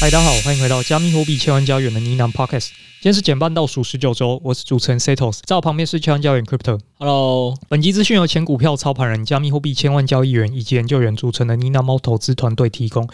嗨，大家好，欢迎回到加密货币千万家园的呢喃 Podcast。今天是减半倒数十九周，我是主持人 Setos，在我旁边是千万交易员 Crypto。Hello，本集资讯由前股票操盘人、加密货币千万交易员以及研究员组成的呢喃猫投资团队提供。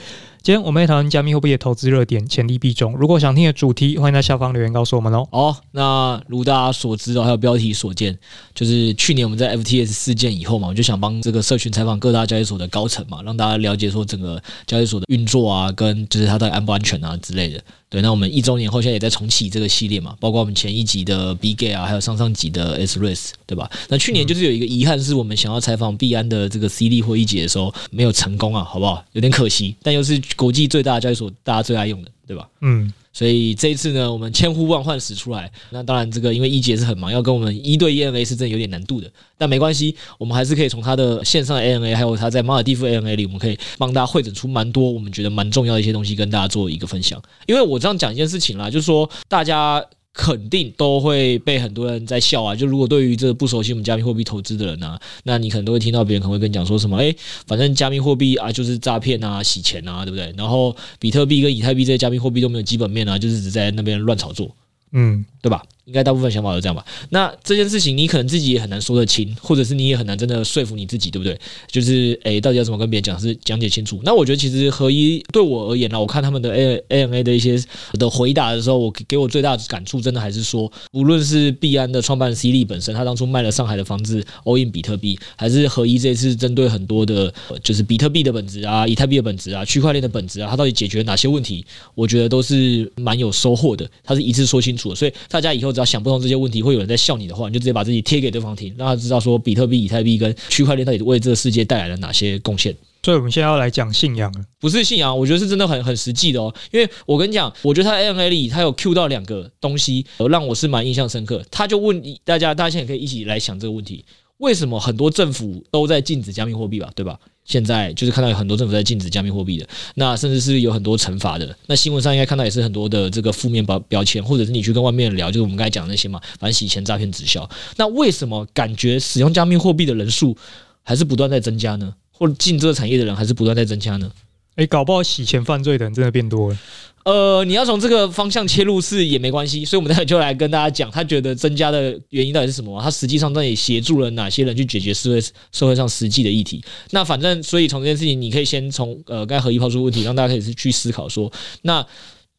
今天我们会讨论加密货币的投资热点、潜力币种。如果想听的主题，欢迎在下方留言告诉我们哦。好，那如大家所知哦，还有标题所见，就是去年我们在 FTS 事件以后嘛，我就想帮这个社群采访各大交易所的高层嘛，让大家了解说整个交易所的运作啊，跟就是它到底安不安全啊之类的。对，那我们一周年后现在也在重启这个系列嘛，包括我们前一集的 Bgate 啊，还有上上集的 S Race，对吧？那去年就是有一个遗憾，是我们想要采访币安的这个 CD 会议节的时候没有成功啊，好不好？有点可惜，但又是国际最大的交易所，大家最爱用的，对吧？嗯。所以这一次呢，我们千呼万唤始出来。那当然，这个因为一姐是很忙，要跟我们一对一 NA 是真的有点难度的。但没关系，我们还是可以从他的线上的 A N A，还有他在马尔蒂夫 A N A 里，我们可以帮大家会诊出蛮多我们觉得蛮重要的一些东西，跟大家做一个分享。因为我这样讲一件事情啦，就是说大家。肯定都会被很多人在笑啊！就如果对于这个不熟悉我们加密货币投资的人啊，那你可能都会听到别人可能会跟你讲说什么，哎，反正加密货币啊就是诈骗啊、洗钱啊，对不对？然后比特币跟以太币这些加密货币都没有基本面啊，就是只在那边乱炒作。嗯，对吧？应该大部分想法都这样吧。那这件事情你可能自己也很难说得清，或者是你也很难真的说服你自己，对不对？就是诶，到底要怎么跟别人讲，是讲解清楚。那我觉得其实合一对我而言呢，我看他们的 A A M A 的一些的回答的时候，我给我最大的感触，真的还是说，无论是币安的创办人 C 利本身，他当初卖了上海的房子 all in 比特币，还是合一这次针对很多的，就是比特币的本质啊、以太币的本质啊、区块链的本质啊，它到底解决哪些问题？我觉得都是蛮有收获的。他是一次说清楚。所以大家以后只要想不通这些问题，会有人在笑你的话，你就直接把自己贴给对方听，让他知道说比特币、以太币跟区块链到底为这个世界带来了哪些贡献。所以我们现在要来讲信仰了，不是信仰，我觉得是真的很很实际的哦。因为我跟你讲，我觉得他 AMA 里他有 Q 到两个东西，让我是蛮印象深刻。他就问大家，大家现在可以一起来想这个问题：为什么很多政府都在禁止加密货币吧？对吧？现在就是看到有很多政府在禁止加密货币的，那甚至是有很多惩罚的。那新闻上应该看到也是很多的这个负面标标签，或者是你去跟外面聊，就是我们刚才讲的那些嘛，反洗钱、诈骗、直销。那为什么感觉使用加密货币的人数还是不断在增加呢？或者进这个产业的人还是不断在增加呢？诶，搞不好洗钱犯罪的人真的变多了。呃，你要从这个方向切入是也没关系，所以我们待会就来跟大家讲，他觉得增加的原因到底是什么？他实际上到底协助了哪些人去解决社会社会上实际的议题？那反正，所以从这件事情，你可以先从呃刚才合一抛出问题，让大家可以去思考说，那。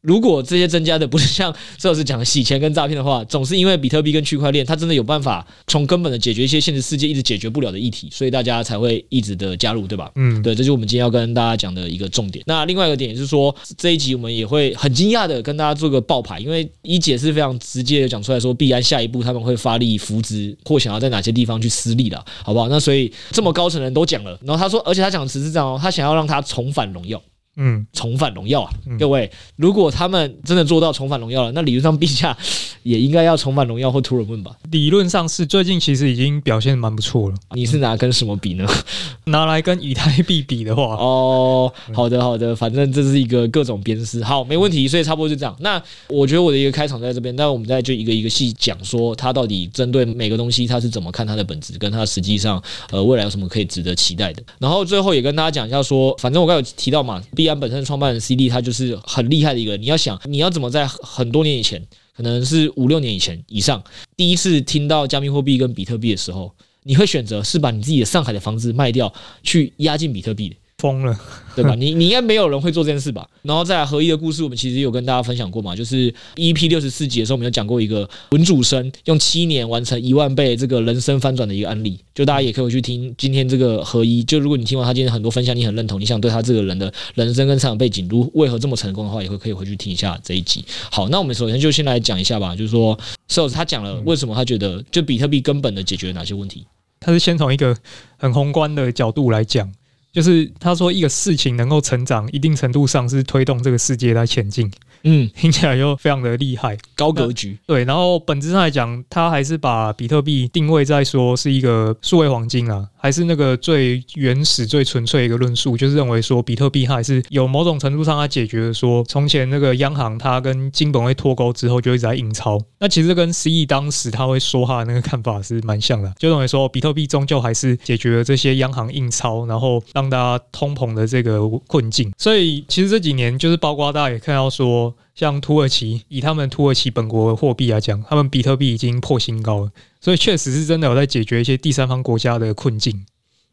如果这些增加的不是像周老师讲的洗钱跟诈骗的话，总是因为比特币跟区块链，它真的有办法从根本的解决一些现实世界一直解决不了的议题，所以大家才会一直的加入，对吧？嗯，对，这就是我们今天要跟大家讲的一个重点。那另外一个点也是说，这一集我们也会很惊讶的跟大家做个爆牌，因为一姐是非常直接的讲出来说，币安下一步他们会发力扶植或想要在哪些地方去私利了，好不好？那所以这么高层人都讲了，然后他说，而且他讲的词是这样哦，他想要让他重返荣耀。嗯，重返荣耀啊！各位，如果他们真的做到重返荣耀了，那理论上陛下 也应该要重返荣耀或突人问吧？理论上是，最近其实已经表现蛮不错了。你是拿跟什么比呢？拿来跟以太币比的话，哦，好的好的，反正这是一个各种鞭尸。好，没问题，所以差不多就这样。那我觉得我的一个开场在这边，那我们再就一个一个细讲说，它到底针对每个东西，它是怎么看它的本质，跟它实际上呃未来有什么可以值得期待的。然后最后也跟大家讲一下说，反正我刚有提到嘛。币安本身创办人 CD，他就是很厉害的一个。你要想，你要怎么在很多年以前，可能是五六年以前以上，第一次听到加密货币跟比特币的时候，你会选择是把你自己的上海的房子卖掉，去押进比特币的。疯了。对吧？你你应该没有人会做这件事吧？然后再来合一的故事，我们其实有跟大家分享过嘛，就是 EP 六十四集的时候，我们有讲过一个文主生用七年完成一万倍这个人生翻转的一个案例，就大家也可以回去听今天这个合一。就如果你听完他今天很多分享，你很认同，你想对他这个人的人生跟成长背景如为何这么成功的话，也会可以回去听一下这一集。好，那我们首先就先来讲一下吧，就是说，Sales 他讲了为什么他觉得就比特币根本的解决了哪些问题？他是先从一个很宏观的角度来讲。就是他说，一个事情能够成长，一定程度上是推动这个世界来前进。嗯，听起来就非常的厉害，高格局。对，然后本质上来讲，他还是把比特币定位在说是一个数位黄金啊。还是那个最原始、最纯粹的一个论述，就是认为说比特币它还是有某种程度上它解决了说从前那个央行它跟金本位脱钩之后就一直在印钞。那其实跟 CE 当时他会说话的那个看法是蛮像的，就认为说比特币终究还是解决了这些央行印钞，然后让大家通膨的这个困境。所以其实这几年就是包括大家也看到说，像土耳其以他们土耳其本国货币来讲，他们比特币已经破新高了。所以确实是真的有在解决一些第三方国家的困境，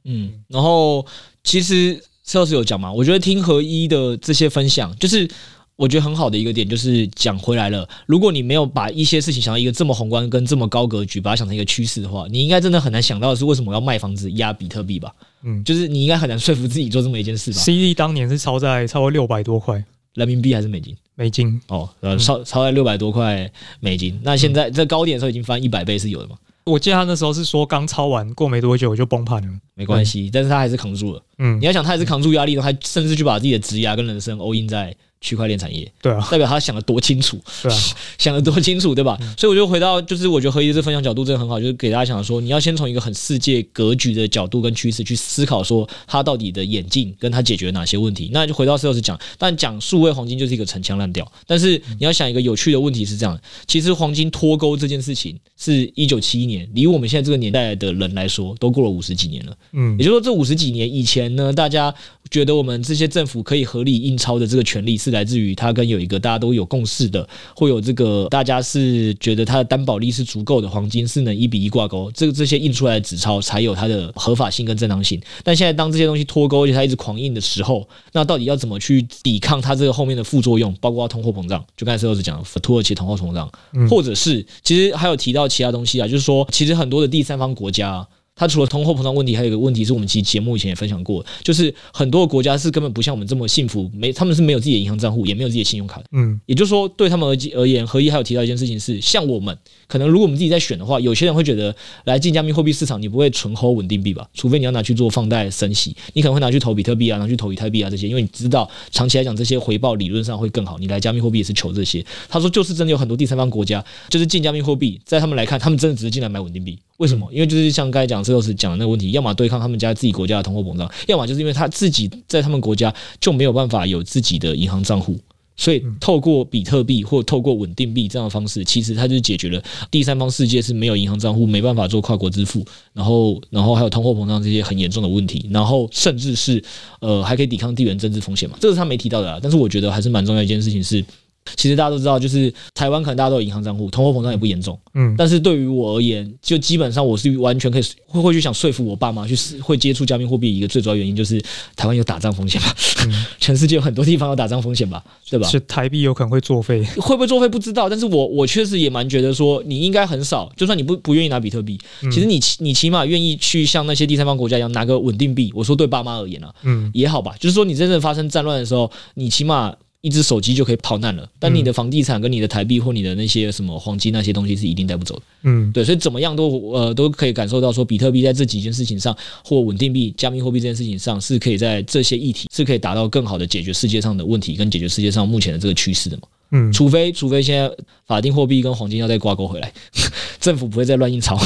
嗯，然后其实车老师有讲嘛，我觉得听合一的这些分享，就是我觉得很好的一个点，就是讲回来了。如果你没有把一些事情想到一个这么宏观跟这么高格局，把它想成一个趋势的话，你应该真的很难想到的是为什么要卖房子压比特币吧？嗯，就是你应该很难说服自己做这么一件事吧？CD 当年是超在超过六百多块人民币还是美金？美金哦，呃，超超在六百多块美金。那现在在高点的时候已经翻一百倍是有的嘛？我记得他那时候是说刚抄完过没多久就崩盘了，没关系，但是他还是扛住了。嗯，你要想他还是扛住压力的，他甚至就把自己的职涯跟人生 all in 在。区块链产业，对啊，代表他想的多清楚，对啊，想的多清楚，对吧？所以我就回到，就是我觉得何一的这分享角度真的很好，就是给大家想说，你要先从一个很世界格局的角度跟趋势去思考，说他到底的演进跟他解决哪些问题。那就回到 Sales 讲，但讲数位黄金就是一个陈腔滥调。但是你要想一个有趣的问题是这样，其实黄金脱钩这件事情是一九七一年，离我们现在这个年代的人来说，都过了五十几年了。嗯，也就是说这五十几年以前呢，大家。觉得我们这些政府可以合理印钞的这个权利是来自于它跟有一个大家都有共识的，会有这个大家是觉得它的担保力是足够的，黄金是能一比一挂钩，这个这些印出来的纸钞才有它的合法性跟正当性。但现在当这些东西脱钩，而且它一直狂印的时候，那到底要怎么去抵抗它这个后面的副作用，包括通货膨胀？就刚才 Sales 讲的土耳其通货膨胀，或者是其实还有提到其他东西啊，就是说其实很多的第三方国家。它除了通货膨胀问题，还有一个问题是我们其实节目以前也分享过，就是很多的国家是根本不像我们这么幸福，没他们是没有自己的银行账户，也没有自己的信用卡的。嗯，也就是说，对他们而而言，何一还有提到一件事情是，像我们可能如果我们自己在选的话，有些人会觉得来进加密货币市场，你不会存 hold 稳定币吧？除非你要拿去做放贷升息，你可能会拿去投比特币啊，拿去投以太币啊这些，因为你知道长期来讲这些回报理论上会更好。你来加密货币也是求这些。他说，就是真的有很多第三方国家，就是进加密货币，在他们来看，他们真的只是进来买稳定币。为什么？因为就是像刚才讲，这都是讲的那个问题，要么对抗他们家自己国家的通货膨胀，要么就是因为他自己在他们国家就没有办法有自己的银行账户，所以透过比特币或透过稳定币这样的方式，其实它就解决了第三方世界是没有银行账户，没办法做跨国支付，然后然后还有通货膨胀这些很严重的问题，然后甚至是呃还可以抵抗地缘政治风险嘛，这个是他没提到的啊，但是我觉得还是蛮重要一件事情是。其实大家都知道，就是台湾可能大家都有银行账户，通货膨胀也不严重。嗯，但是对于我而言，就基本上我是完全可以会会去想说服我爸妈去会接触加密货币一个最主要原因就是台湾有打仗风险吧？嗯，全世界有很多地方有打仗风险吧？对吧？是台币有可能会作废，会不会作废不知道。但是我我确实也蛮觉得说，你应该很少，就算你不不愿意拿比特币，其实你你起码愿意去像那些第三方国家一样拿个稳定币。我说对爸妈而言啊，嗯，也好吧，就是说你真正发生战乱的时候，你起码。一只手机就可以跑难了，但你的房地产跟你的台币或你的那些什么黄金那些东西是一定带不走的。嗯，对，所以怎么样都呃都可以感受到说，比特币在这几件事情上，或稳定币、加密货币这件事情上，是可以在这些议题是可以达到更好的解决世界上的问题，跟解决世界上目前的这个趋势的嘛。嗯，除非除非现在法定货币跟黄金要再挂钩回来，政府不会再乱印钞，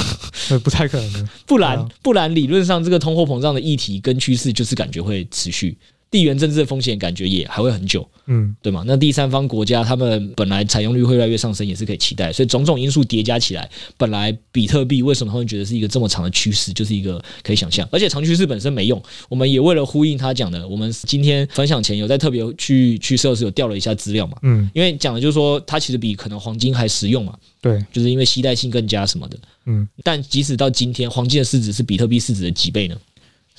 不太可能。不然不然理论上这个通货膨胀的议题跟趋势就是感觉会持续。地缘政治的风险感觉也还会很久，嗯，对吗？那第三方国家他们本来采用率会越来越上升，也是可以期待。所以种种因素叠加起来，本来比特币为什么他们觉得是一个这么长的趋势，就是一个可以想象。而且长趋势本身没用，我们也为了呼应他讲的，我们今天分享前有在特别去去 Sales 有调了一下资料嘛，嗯，因为讲的就是说它其实比可能黄金还实用嘛，对，就是因为携带性更加什么的，嗯。但即使到今天，黄金的市值是比特币市值的几倍呢？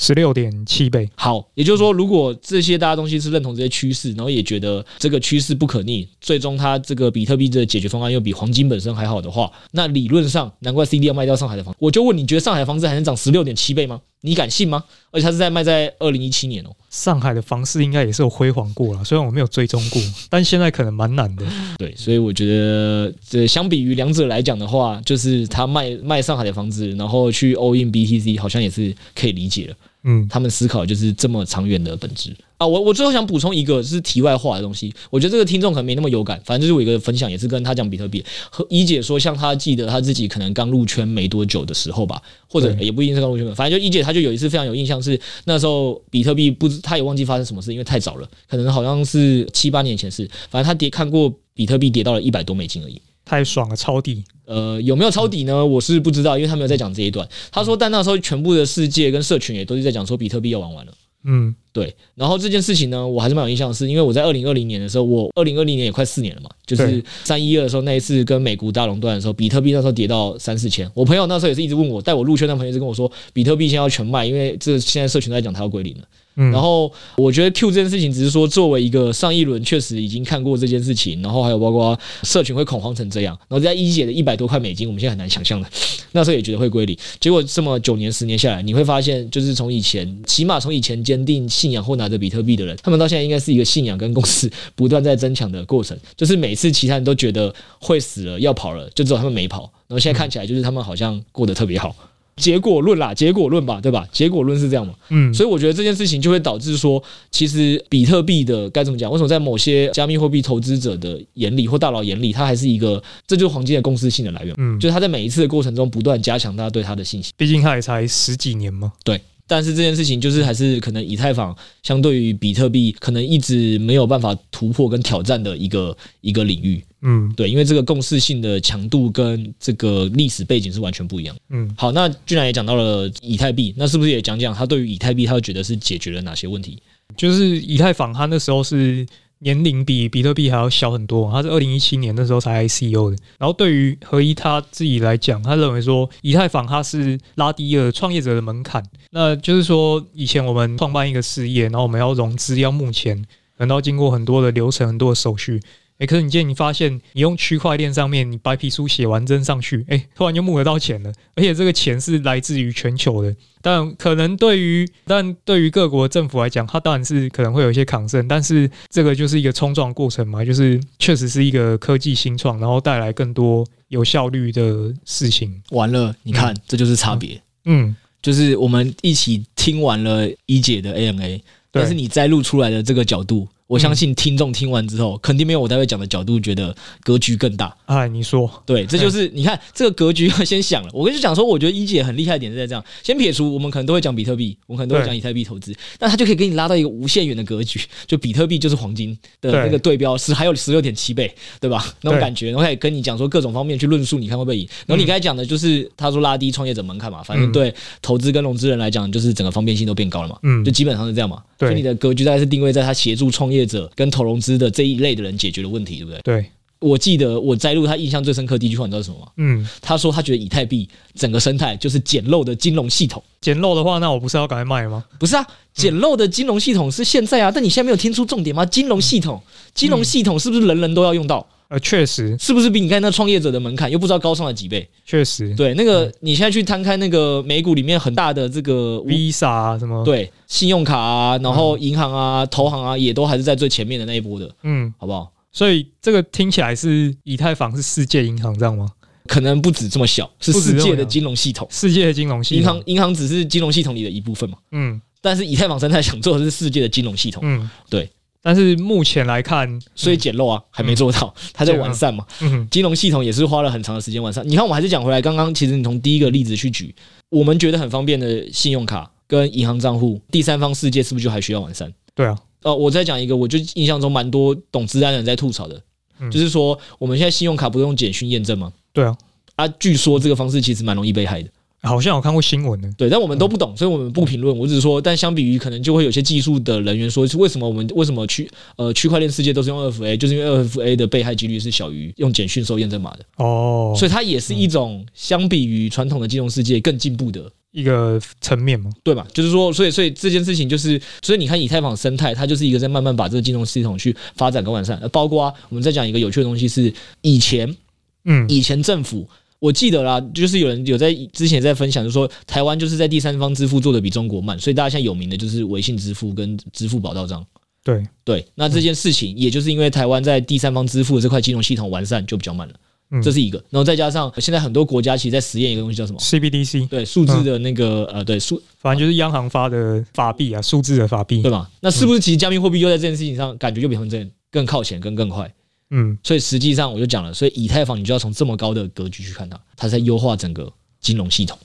十六点七倍。好，也就是说，如果这些大家东西是认同这些趋势，然后也觉得这个趋势不可逆，最终它这个比特币的解决方案又比黄金本身还好的话，那理论上，难怪 CD 要卖掉上海的房。我就问你，觉得上海的房子还能涨十六点七倍吗？你敢信吗？而且它是在卖在二零一七年哦。上海的房市应该也是有辉煌过了，虽然我没有追踪过，但现在可能蛮难的。对，所以我觉得这相比于两者来讲的话，就是他卖卖上海的房子，然后去 all in BTC，好像也是可以理解了。嗯，他们思考就是这么长远的本质啊。我我最后想补充一个是题外话的东西，我觉得这个听众可能没那么有感，反正就是我一个分享，也是跟他讲比特币和一姐说，像他记得他自己可能刚入圈没多久的时候吧，或者也不一定是刚入圈，反正就一姐她就有一次非常有印象是那时候比特币不知他也忘记发生什么事，因为太早了，可能好像是七八年前事，反正他跌看过比特币跌到了一百多美金而已。太爽了，抄底。呃，有没有抄底呢？我是不知道，因为他没有在讲这一段。他说，但那时候全部的世界跟社群也都是在讲说，比特币要玩完了。嗯，对。然后这件事情呢，我还是蛮有印象的是，因为我在二零二零年的时候，我二零二零年也快四年了嘛，就是三一二的时候那一次跟美股大垄断的时候，比特币那时候跌到三四千。我朋友那时候也是一直问我，带我入圈的朋友一直跟我说，比特币现在要全卖，因为这现在社群在讲它要归零了。嗯，然后我觉得 Q 这件事情只是说，作为一个上一轮确实已经看过这件事情，然后还有包括社群会恐慌成这样，然后在一姐的一百多块美金，我们现在很难想象的，那时候也觉得会归零，结果这么九年十年下来，你会发现，就是从以前起码从以前坚定信仰或拿着比特币的人，他们到现在应该是一个信仰跟共识 不断在增强的过程，就是每次其他人都觉得会死了要跑了，就只有他们没跑，然后现在看起来就是他们好像过得特别好。结果论啦，结果论吧，对吧？结果论是这样嘛？嗯，所以我觉得这件事情就会导致说，其实比特币的该怎么讲？为什么在某些加密货币投资者的眼里或大佬眼里，它还是一个，这就是黄金的公司性的来源。嗯，就是他在每一次的过程中不断加强大家对它的信心。毕竟他也才十几年嘛。对。但是这件事情就是还是可能以太坊相对于比特币可能一直没有办法突破跟挑战的一个一个领域，嗯，对，因为这个共识性的强度跟这个历史背景是完全不一样，嗯，好，那居然也讲到了以太币，那是不是也讲讲他对于以太币他会觉得是解决了哪些问题？就是以太坊他那时候是。年龄比比特币还要小很多，他是二零一七年那时候才 ICO 的。然后对于何一他自己来讲，他认为说以太坊它是拉低了创业者的门槛。那就是说，以前我们创办一个事业，然后我们要融资要目前，可能要经过很多的流程、很多的手续。诶，可是你今天你发现，你用区块链上面，你白皮书写完真上去，诶，突然就募得到钱了，而且这个钱是来自于全球的。但可能对于，但对于各国政府来讲，它当然是可能会有一些抗争，但是这个就是一个冲撞过程嘛，就是确实是一个科技新创，然后带来更多有效率的事情。完了，你看，嗯、这就是差别。嗯，就是我们一起听完了一姐的 AMA，但是你摘录出来的这个角度。我相信听众听完之后，肯定没有我待会讲的角度觉得格局更大。哎，你说。对，这就是你看这个格局要 先想了。我跟你讲说，我觉得一姐很厉害的点是在这样，先撇除我们可能都会讲比特币，我们可能都会讲以太币投资，那他就可以给你拉到一个无限远的格局，就比特币就是黄金的那个对。标是还有十六点七倍，对吧？那种感觉，然后跟你讲说各种方面去论述，你看会不会赢？然后你刚才讲的就是他说拉低创业者门槛嘛，反正对投资跟融资人来讲，就是整个方便性都变高了嘛，嗯，就基本上是这样嘛。所以你的格局大概是定位在他协助创业者跟投融资的这一类的人解决的问题，对不对？对，我记得我摘录他印象最深刻第一句话，你知道是什么吗？嗯，他说他觉得以太币整个生态就是简陋的金融系统。简陋的话，那我不是要赶快卖吗？不是啊，简陋的金融系统是现在啊，但你现在没有听出重点吗？金融系统，金融系统是不是人人都要用到？呃，确实，是不是比你看那创业者的门槛又不知道高上了几倍？确实，对，那个你现在去摊开那个美股里面很大的这个 Visa 啊，什么对，信用卡啊，然后银行啊、投行啊，也都还是在最前面的那一波的，嗯，好不好？所以这个听起来是以太坊是世界银行这样吗？可能不止这么小，是世界的金融系统，世界的金融系统，银行银行只是金融系统里的一部分嘛，嗯，但是以太坊生态想做的是世界的金融系统，嗯，对。但是目前来看，所以简陋啊，还没做到，它在完善嘛。嗯金融系统也是花了很长的时间完善。你看，我还是讲回来，刚刚其实你从第一个例子去举，我们觉得很方便的信用卡跟银行账户，第三方世界是不是就还需要完善？对啊。哦，我再讲一个，我就印象中蛮多懂资安的人在吐槽的，就是说我们现在信用卡不是用简讯验证吗？对啊。啊，据说这个方式其实蛮容易被害的。好像有看过新闻呢。对，但我们都不懂，所以我们不评论。我只是说，但相比于可能就会有些技术的人员说，是为什么我们为什么区呃区块链世界都是用二 FA，就是因为二 FA 的被害几率是小于用简讯收验证码的哦，所以它也是一种相比于传统的金融世界更进步的一个层面嘛，对吧？就是说，所以所以这件事情就是，所以你看以太坊生态，它就是一个在慢慢把这个金融系统去发展跟完善。包括啊，我们在讲一个有趣的东西是以前，嗯，以前政府。我记得啦，就是有人有在之前在分享，就是说台湾就是在第三方支付做的比中国慢，所以大家现在有名的就是微信支付跟支付宝到账。对对，那这件事情也就是因为台湾在第三方支付的这块金融系统完善就比较慢了，嗯，这是一个。然后再加上现在很多国家其实在实验一个东西叫什么？CBDC。对，数字的那个呃，对数，反正就是央行发的法币啊，数字的法币，对吧？那是不是其实加密货币又在这件事情上感觉就比他们这更靠前，跟更快？嗯，所以实际上我就讲了，所以以太坊你就要从这么高的格局去看它，它在优化整个金融系统。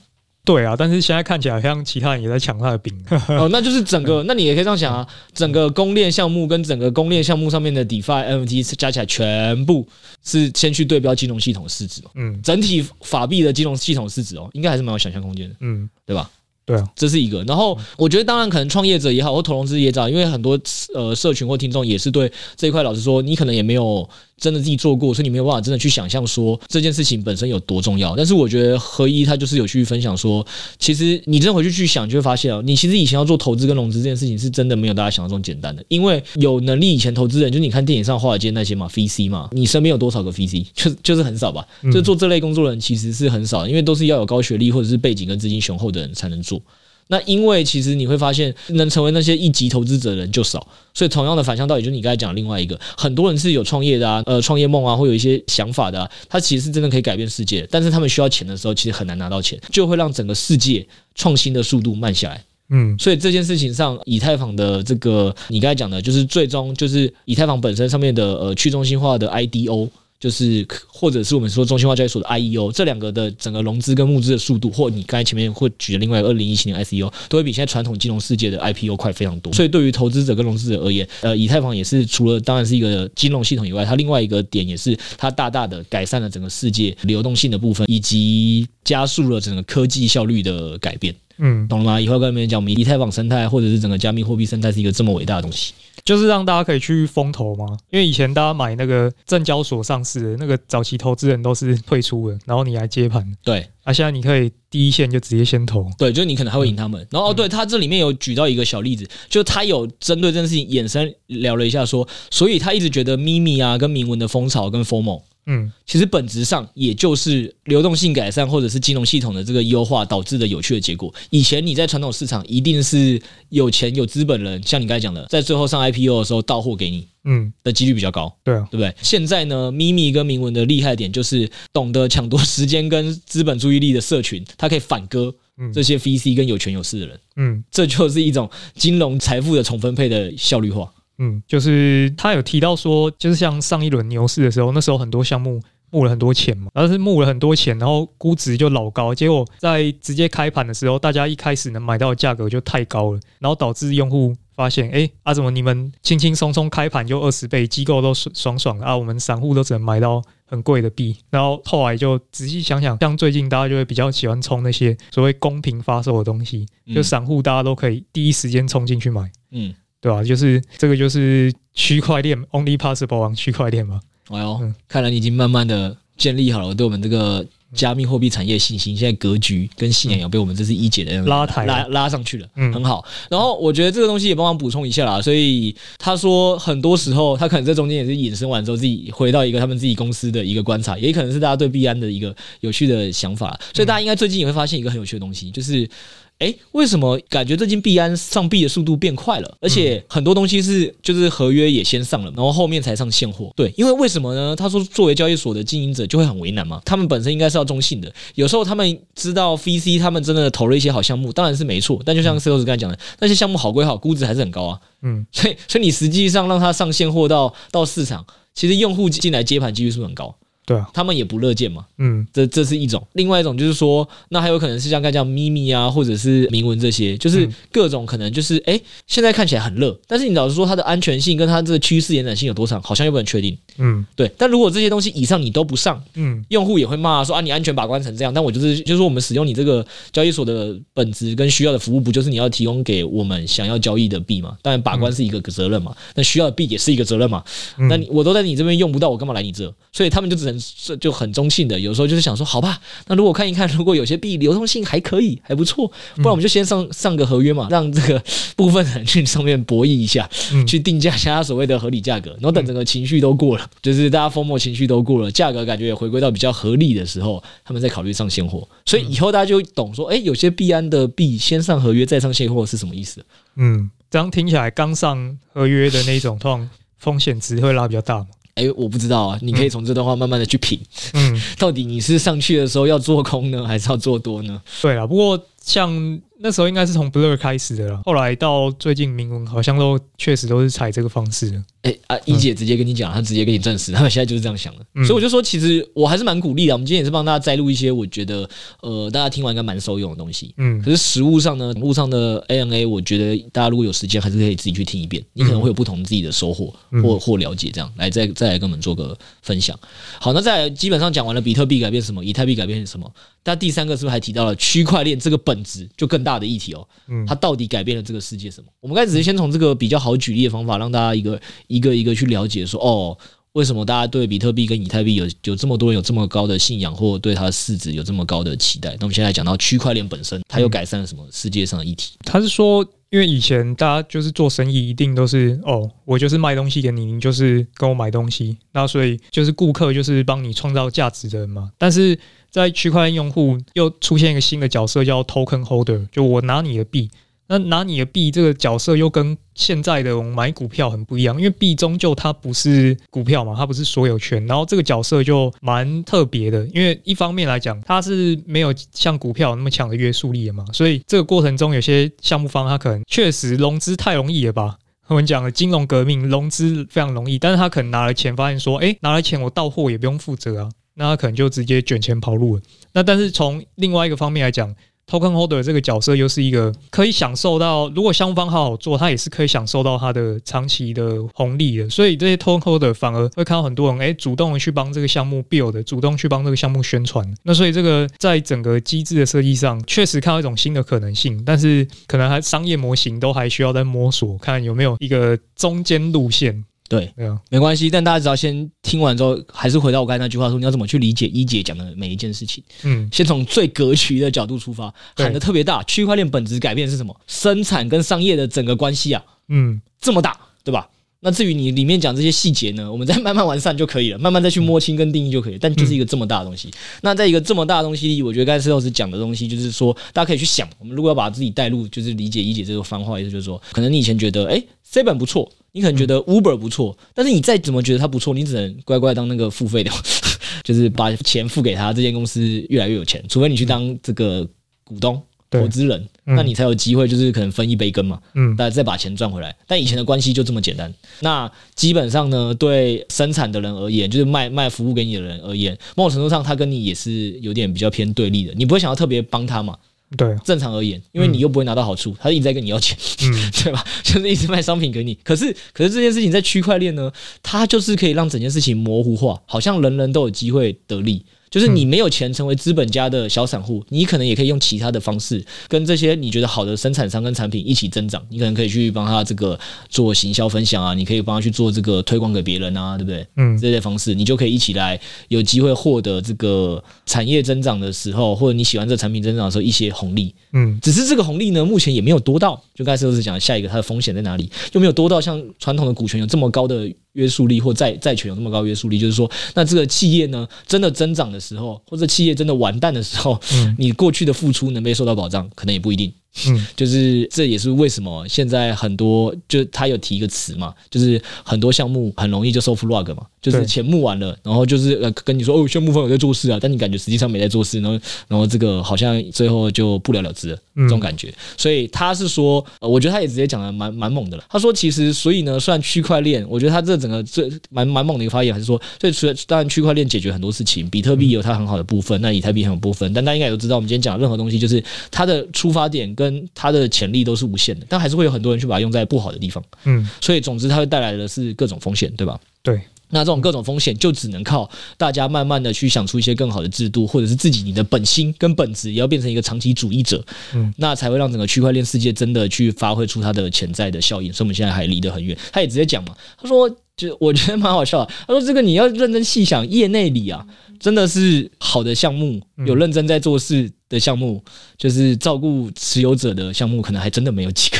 对啊，但是现在看起来好像其他人也在抢它的饼。哦，那就是整个，那你也可以这样想啊，整个公链项目跟整个公链项目上面的 DeFi NFT 加起来全部是先去对标金融系统市值。嗯，整体法币的金融系统市值哦，应该还是蛮有想象空间的。嗯，对吧？对啊，这是一个。然后我觉得，当然可能创业者也好，或投融资也好，因为很多呃社群或听众也是对这一块，老实说，你可能也没有真的自己做过，所以你没有办法真的去想象说这件事情本身有多重要。但是我觉得合一他就是有去分享说，其实你真的回去去想，就会发现哦，你其实以前要做投资跟融资这件事情是真的没有大家想象中简单的。因为有能力以前投资人，就是你看电影上华尔街那些嘛，VC 嘛，你身边有多少个 VC？就 就是很少吧。就做这类工作的人其实是很少，因为都是要有高学历或者是背景跟资金雄厚的人才能做。那因为其实你会发现，能成为那些一级投资者的人就少，所以同样的反向道理，就是你刚才讲另外一个，很多人是有创业的啊，呃，创业梦啊，会有一些想法的啊，他其实是真的可以改变世界，但是他们需要钱的时候，其实很难拿到钱，就会让整个世界创新的速度慢下来。嗯，所以这件事情上，以太坊的这个你刚才讲的，就是最终就是以太坊本身上面的呃去中心化的 IDO。就是，或者是我们说中心化交易所的 IEO，这两个的整个融资跟募资的速度，或你刚才前面会举的另外二零一七年 ICO，都会比现在传统金融世界的 IPO 快非常多。所以对于投资者跟融资者而言，呃，以太坊也是除了当然是一个金融系统以外，它另外一个点也是它大大的改善了整个世界流动性的部分，以及加速了整个科技效率的改变。嗯，懂了吗？以后跟别人讲，我们以太坊生态或者是整个加密货币生态是一个这么伟大的东西。就是让大家可以去风投嘛，因为以前大家买那个证交所上市的那个早期投资人都是退出的，然后你来接盘。对，啊，现在你可以第一线就直接先投。对，就是你可能还会赢他们。然后哦，对，他这里面有举到一个小例子，就他有针对这件事情衍生聊了一下，说，所以他一直觉得咪咪啊跟铭文的风潮跟 FOMO。嗯，其实本质上也就是流动性改善或者是金融系统的这个优化导致的有趣的结果。以前你在传统市场一定是有钱有资本人，像你刚才讲的，在最后上 IPO 的时候到货给你，嗯，的几率比较高。对啊，对不对？现在呢，咪咪跟铭文的厉害点就是懂得抢夺时间跟资本注意力的社群，它可以反割这些 VC 跟有权有势的人。嗯，这就是一种金融财富的重分配的效率化。嗯，就是他有提到说，就是像上一轮牛市的时候，那时候很多项目募了很多钱嘛，然后是募了很多钱，然后估值就老高，结果在直接开盘的时候，大家一开始能买到的价格就太高了，然后导致用户发现，哎，啊怎么你们轻轻松松开盘就二十倍，机构都爽爽啊，我们散户都只能买到很贵的币，然后后来就仔细想想，像最近大家就会比较喜欢冲那些所谓公平发售的东西，就散户大家都可以第一时间冲进去买，嗯。对吧、啊？就是这个，就是区块链 Only Possible 啊，区块链嘛。哎呦，嗯、看来你已经慢慢的建立好了对我们这个加密货币产业信心。现在格局跟信仰有被我们这次一姐的拉抬拉拉上去了，嗯，很好。然后我觉得这个东西也帮忙补充一下啦。所以他说，很多时候他可能在中间也是引申完之后，自己回到一个他们自己公司的一个观察，也可能是大家对币安的一个有趣的想法。所以大家应该最近也会发现一个很有趣的东西，就是。哎，为什么感觉最近币安上币的速度变快了？而且很多东西是就是合约也先上了，然后后面才上现货。对，因为为什么呢？他说，作为交易所的经营者就会很为难嘛。他们本身应该是要中性的，有时候他们知道 VC 他们真的投了一些好项目，当然是没错。但就像 Sales 刚才讲的，那些项目好归好，估值还是很高啊。嗯，所以所以你实际上让他上现货到到市场，其实用户进来接盘几率是不是很高？对啊，他们也不乐见嘛。嗯，这这是一种，另外一种就是说，那还有可能是像刚才讲咪咪啊，或者是铭文这些，就是各种可能就是哎，现在看起来很热，但是你老实说它的安全性跟它这个趋势延展性有多长，好像又不能确定。嗯，对。但如果这些东西以上你都不上，嗯，用户也会骂说啊，你安全把关成这样，但我就是就是说我们使用你这个交易所的本质跟需要的服务，不就是你要提供给我们想要交易的币嘛？当然把关是一个责任嘛，那需要的币也是一个责任嘛。那你我都在你这边用不到，我干嘛来你这？所以他们就只能就很中性的，有时候就是想说，好吧，那如果看一看，如果有些币流动性还可以，还不错，不然我们就先上上个合约嘛，让这个部分人去上面博弈一下，去定价下他所谓的合理价格，然后等整个情绪都过了，就是大家疯魔情绪都过了，价格感觉也回归到比较合理的时候，他们再考虑上现货。所以以后大家就懂说，哎，有些币安的币先上合约再上现货是什么意思？嗯，这样听起来刚上合约的那种，通常风险值会拉比较大嘛。哎、欸，我不知道啊，你可以从这段话慢慢的去品，嗯，到底你是上去的时候要做空呢，还是要做多呢？对啊，不过像。那时候应该是从 Blur 开始的了，后来到最近铭文好像都确实都是采这个方式的。哎、欸、啊，一姐直接跟你讲，她直接跟你证实，他们现在就是这样想的。所以我就说，其实我还是蛮鼓励的。我们今天也是帮大家摘录一些我觉得呃大家听完应该蛮受用的东西。嗯，可是实物上呢，网络上的 ANA，我觉得大家如果有时间，还是可以自己去听一遍，你可能会有不同自己的收获或或了解。这样来再再来跟我们做个分享。好，那再来基本上讲完了比特币改变什么，以太币改变什么。但第三个是不是还提到了区块链这个本质就更大的议题哦？嗯，它到底改变了这个世界什么？我们刚才只是先从这个比较好举例的方法，让大家一个一个一个去了解说，哦，为什么大家对比特币跟以太币有有这么多人有这么高的信仰，或对它的市值有这么高的期待？那我们现在讲到区块链本身，它又改善了什么世界上的议题？它是说，因为以前大家就是做生意，一定都是哦，我就是卖东西给你，你就是跟我买东西，那所以就是顾客就是帮你创造价值的人嘛，但是。在区块链用户又出现一个新的角色，叫 Token Holder，就我拿你的币。那拿你的币这个角色又跟现在的我们买股票很不一样，因为币终究它不是股票嘛，它不是所有权。然后这个角色就蛮特别的，因为一方面来讲，它是没有像股票那么强的约束力的嘛，所以这个过程中有些项目方他可能确实融资太容易了吧？我们讲了金融革命融资非常容易，但是他可能拿了钱，发现说，诶，拿了钱我到货也不用负责啊。那他可能就直接卷钱跑路了。那但是从另外一个方面来讲，Token Holder 这个角色又是一个可以享受到，如果双方好好做，他也是可以享受到他的长期的红利的。所以这些 Token Holder 反而会看到很多人诶、主动的去帮这个项目 build，主动去帮这个项目宣传。那所以这个在整个机制的设计上，确实看到一种新的可能性，但是可能还商业模型都还需要再摸索，看有没有一个中间路线。对，没有没关系，但大家只要先听完之后，还是回到我刚才那句话说，你要怎么去理解一姐讲的每一件事情？嗯，先从最格局的角度出发，喊的特别大，区块链本质改变是什么？生产跟商业的整个关系啊，嗯，这么大，对吧？那至于你里面讲这些细节呢，我们再慢慢完善就可以了，慢慢再去摸清跟定义就可以了。但就是一个这么大的东西。那在一个这么大的东西里，我觉得刚才石老师讲的东西，就是说大家可以去想，我们如果要把自己带入，就是理解一姐这个番话，意思就是说，可能你以前觉得，哎，Seven 不错。你可能觉得 Uber 不错，但是你再怎么觉得它不错，你只能乖乖当那个付费的，就是把钱付给他，这间公司越来越有钱。除非你去当这个股东、投资人，那你才有机会，就是可能分一杯羹嘛。嗯，大家再把钱赚回来。但以前的关系就这么简单。那基本上呢，对生产的人而言，就是卖卖服务给你的人而言，某种程度上，他跟你也是有点比较偏对立的。你不会想要特别帮他嘛？对，正常而言，因为你又不会拿到好处，嗯、他一直在跟你要钱，嗯，对吧？就是一直卖商品给你。可是，可是这件事情在区块链呢，它就是可以让整件事情模糊化，好像人人都有机会得利。就是你没有钱成为资本家的小散户，你可能也可以用其他的方式跟这些你觉得好的生产商跟产品一起增长。你可能可以去帮他这个做行销分享啊，你可以帮他去做这个推广给别人啊，对不对？嗯，这些方式你就可以一起来有机会获得这个产业增长的时候，或者你喜欢这产品增长的时候一些红利。嗯，只是这个红利呢，目前也没有多到。就刚才施老师讲下一个它的风险在哪里，又没有多到像传统的股权有这么高的。约束力或债债权有那么高约束力，就是说，那这个企业呢，真的增长的时候，或者企业真的完蛋的时候，嗯，你过去的付出能被受到保障，可能也不一定。嗯，就是这也是为什么现在很多就他有提一个词嘛，就是很多项目很容易就 soft rug 嘛，就是钱募完了，然后就是呃跟你说哦，项目方有在做事啊，但你感觉实际上没在做事，然后然后这个好像最后就不了了之了，这种感觉。所以他是说，呃，我觉得他也直接讲的蛮蛮猛的了。他说其实所以呢，算区块链，我觉得他这整个最蛮蛮猛的一个发言，还是说，所以除了当然区块链解决很多事情，比特币有它很好的部分，那以太币很有部分，但大家应该也都知道，我们今天讲的任何东西，就是它的出发点跟它的潜力都是无限的，但还是会有很多人去把它用在不好的地方。嗯，所以总之它会带来的是各种风险，对吧？对。那这种各种风险就只能靠大家慢慢的去想出一些更好的制度，或者是自己你的本心跟本质也要变成一个长期主义者，嗯，那才会让整个区块链世界真的去发挥出它的潜在的效应。所以我们现在还离得很远。他也直接讲嘛，他说，就我觉得蛮好笑的。他说这个你要认真细想，业内里啊，真的是好的项目，有认真在做事的项目，就是照顾持有者的项目，可能还真的没有几个，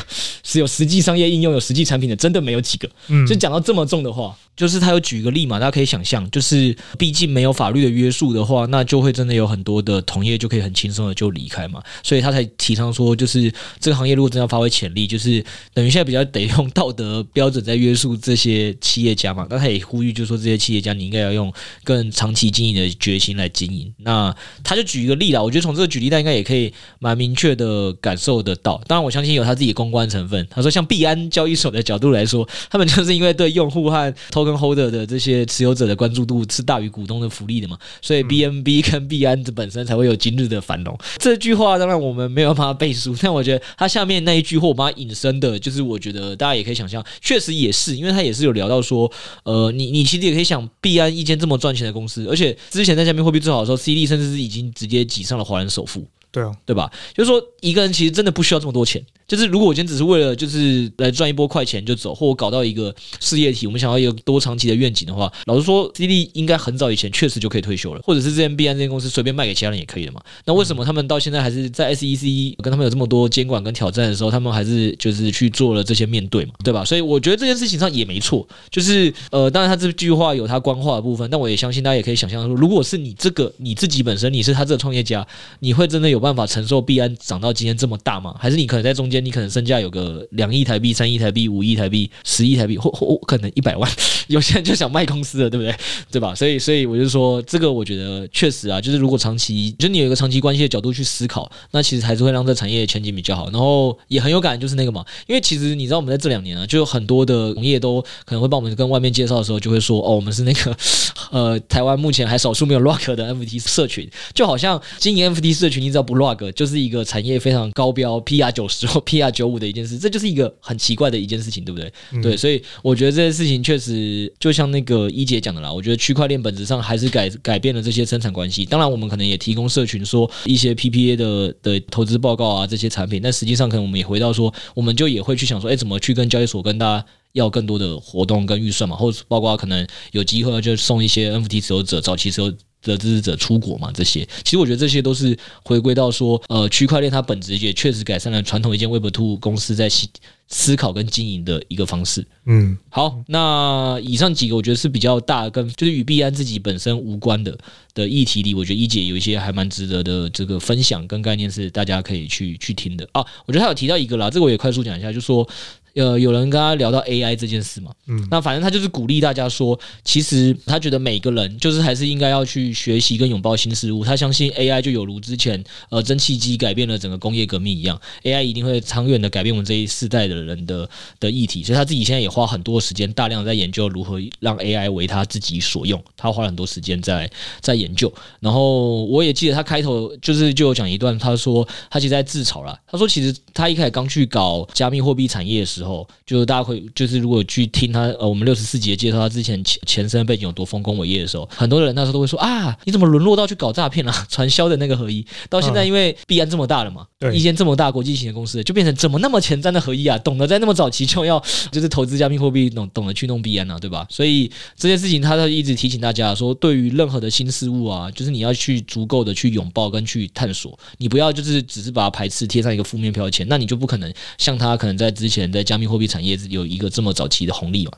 是有实际商业应用、有实际产品的，真的没有几个。嗯，就讲到这么重的话。就是他有举一个例嘛，大家可以想象，就是毕竟没有法律的约束的话，那就会真的有很多的同业就可以很轻松的就离开嘛，所以他才提倡说，就是这个行业如果真的要发挥潜力，就是等于现在比较得用道德标准在约束这些企业家嘛。那他也呼吁，就是说这些企业家你应该要用更长期经营的决心来经营。那他就举一个例啦，我觉得从这个举例，他应该也可以蛮明确的感受得到。当然，我相信有他自己公关成分。他说，像币安交易所的角度来说，他们就是因为对用户和 token holder 的这些持有者的关注度是大于股东的福利的嘛，所以 BNB 跟币安本身才会有今日的繁荣。这句话当然我们没有办法背书，但我觉得他下面那一句话我把它引申的，就是我觉得大家也可以想象，确实也是，因为他也是有聊到说，呃，你你其实也可以想，币安一间这么赚钱的公司，而且之前在加密货币最好的时候，CD 甚至是已经直接挤上了华人首富。对啊，对吧？就是说，一个人其实真的不需要这么多钱。就是如果我今天只是为了就是来赚一波快钱就走，或我搞到一个事业体，我们想要一个多长期的愿景的话，老实说，CD 应该很早以前确实就可以退休了，或者是这间币安这间公司随便卖给其他人也可以的嘛。那为什么他们到现在还是在 SEC 跟他们有这么多监管跟挑战的时候，他们还是就是去做了这些面对嘛，对吧？所以我觉得这件事情上也没错。就是呃，当然他这句话有他官话的部分，但我也相信大家也可以想象说，如果是你这个你自己本身你是他这个创业家，你会真的有有办法承受币安涨到今天这么大吗？还是你可能在中间，你可能身价有个两亿台币、三亿台币、五亿台币、十亿台币，或或可能一百万？有些人就想卖公司了，对不对？对吧？所以，所以我就说，这个我觉得确实啊，就是如果长期，就你有一个长期关系的角度去思考，那其实还是会让这产业前景比较好。然后也很有感，就是那个嘛，因为其实你知道，我们在这两年啊，就有很多的同业都可能会帮我们跟外面介绍的时候，就会说哦，我们是那个 呃，台湾目前还少数没有 Rug 的 NFT 社群，就好像经营 NFT 社群，你知道不 Rug 就是一个产业非常高标 PR 九十 或 PR 九五的一件事，这就是一个很奇怪的一件事情，对不对？嗯、对，所以我觉得这件事情确实就像那个一姐讲的啦，我觉得区块链本质上还是改改变了这些生产关系。当然，我们可能也提供社群说一些 PPA 的的投资报告啊，这些产品，但实际上可能我们也回到说，我们就也会去想说，哎，怎么去跟交易所跟大家要更多的活动跟预算嘛，或者包括可能有机会就送一些 NFT 持有者、早期持有的支持者出国嘛，这些其实我觉得这些都是回归到说，呃，区块链它本质也确实改善了传统一间 Web2 公司在思思考跟经营的一个方式。嗯，好，那以上几个我觉得是比较大跟就是与币安自己本身无关的的议题里，我觉得一姐有一些还蛮值得的这个分享跟概念是大家可以去去听的啊。我觉得他有提到一个啦，这个我也快速讲一下，就是说。呃，有人跟他聊到 AI 这件事嘛，嗯，那反正他就是鼓励大家说，其实他觉得每个人就是还是应该要去学习跟拥抱新事物。他相信 AI 就有如之前呃蒸汽机改变了整个工业革命一样，AI 一定会长远的改变我们这一世代的人的的议题。所以他自己现在也花很多时间，大量在研究如何让 AI 为他自己所用。他花了很多时间在在研究。然后我也记得他开头就是就有讲一段，他说他其实在自嘲啦。他说其实他一开始刚去搞加密货币产业的时候。就是大家会就是如果去听他呃，我们六十四集的介绍，他之前前前身背景有多丰功伟业的时候，很多人那时候都会说啊，你怎么沦落到去搞诈骗啊？传销的那个合一，到现在因为币安这么大了嘛，对，一间这么大国际型的公司，就变成怎么那么前瞻的合一啊？懂得在那么早期就要就是投资加密货币，懂懂得去弄币安啊，对吧？所以这件事情，他都一直提醒大家说，对于任何的新事物啊，就是你要去足够的去拥抱跟去探索，你不要就是只是把它排斥，贴上一个负面标签，那你就不可能像他可能在之前在加密货币产业有一个这么早期的红利嘛？